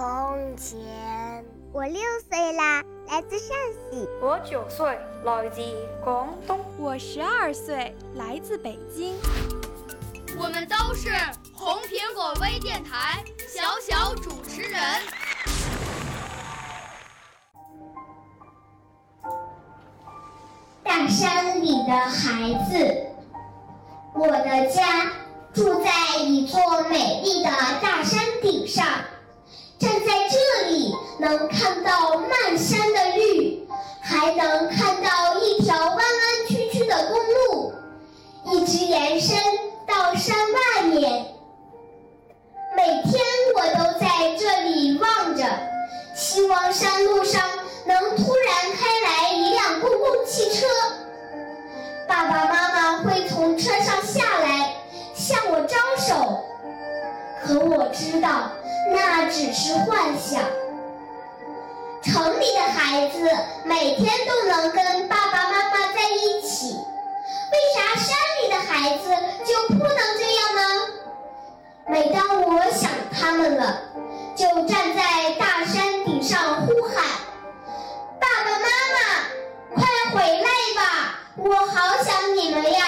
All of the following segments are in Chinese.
从前。我六岁啦，来自陕西。我九岁，来自广东。我十二岁，来自北京。我们都是红苹果微电台小小主持人。大山里的孩子，我的家住在一座美丽的大山顶上。站在这里，能看到漫山的绿，还能看到一条弯弯曲曲的公路，一直延伸到山外面。每天我都在这里望着，希望山路上能突然开来一辆公共汽车，爸爸妈妈会从车上下来向我招手。可我知道。那只是幻想。城里的孩子每天都能跟爸爸妈妈在一起，为啥山里的孩子就不能这样呢？每当我想他们了，就站在大山顶上呼喊：“爸爸妈妈，快回来吧！我好想你们呀！”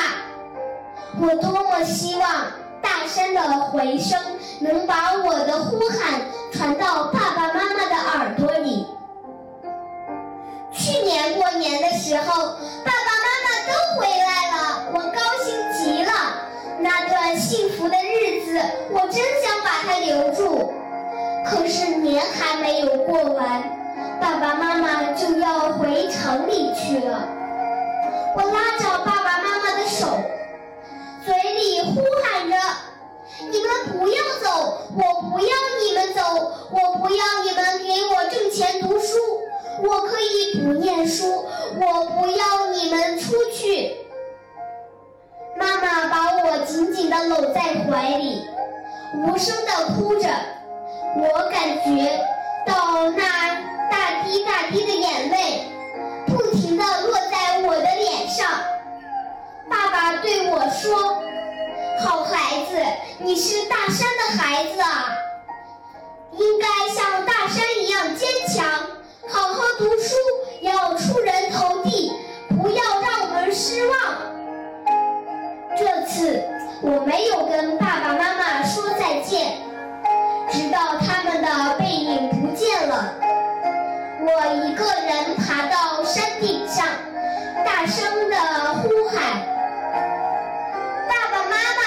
我多么希望。大山的回声能把我的呼喊传到爸爸妈妈的耳朵里。去年过年的时候，爸爸妈妈都回来了，我高兴极了。那段幸福的日子，我真想把它留住。可是年还没有过完，爸爸妈妈就要回城里去了。我拉着爸爸妈妈的手。嘴里呼我可以不念书，我不要你们出去。”妈妈把我紧紧地搂在怀里，无声地哭着。我感觉到那大滴大滴的眼泪，不停地落在我的脸上。爸爸对我说：“好孩子，你是大山的孩子啊，应该像大我没有跟爸爸妈妈说再见，直到他们的背影不见了，我一个人爬到山顶上，大声的呼喊。爸爸妈妈，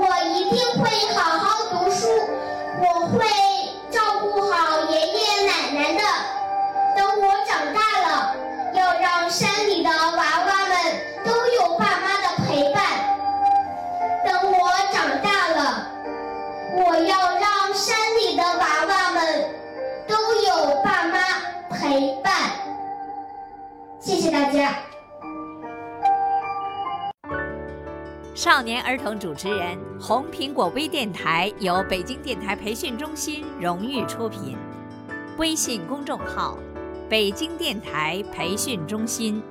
我一定会好好读书，我会要让山里的娃娃们都有爸妈陪伴。谢谢大家。少年儿童主持人，红苹果微电台由北京电台培训中心荣誉出品，微信公众号：北京电台培训中心。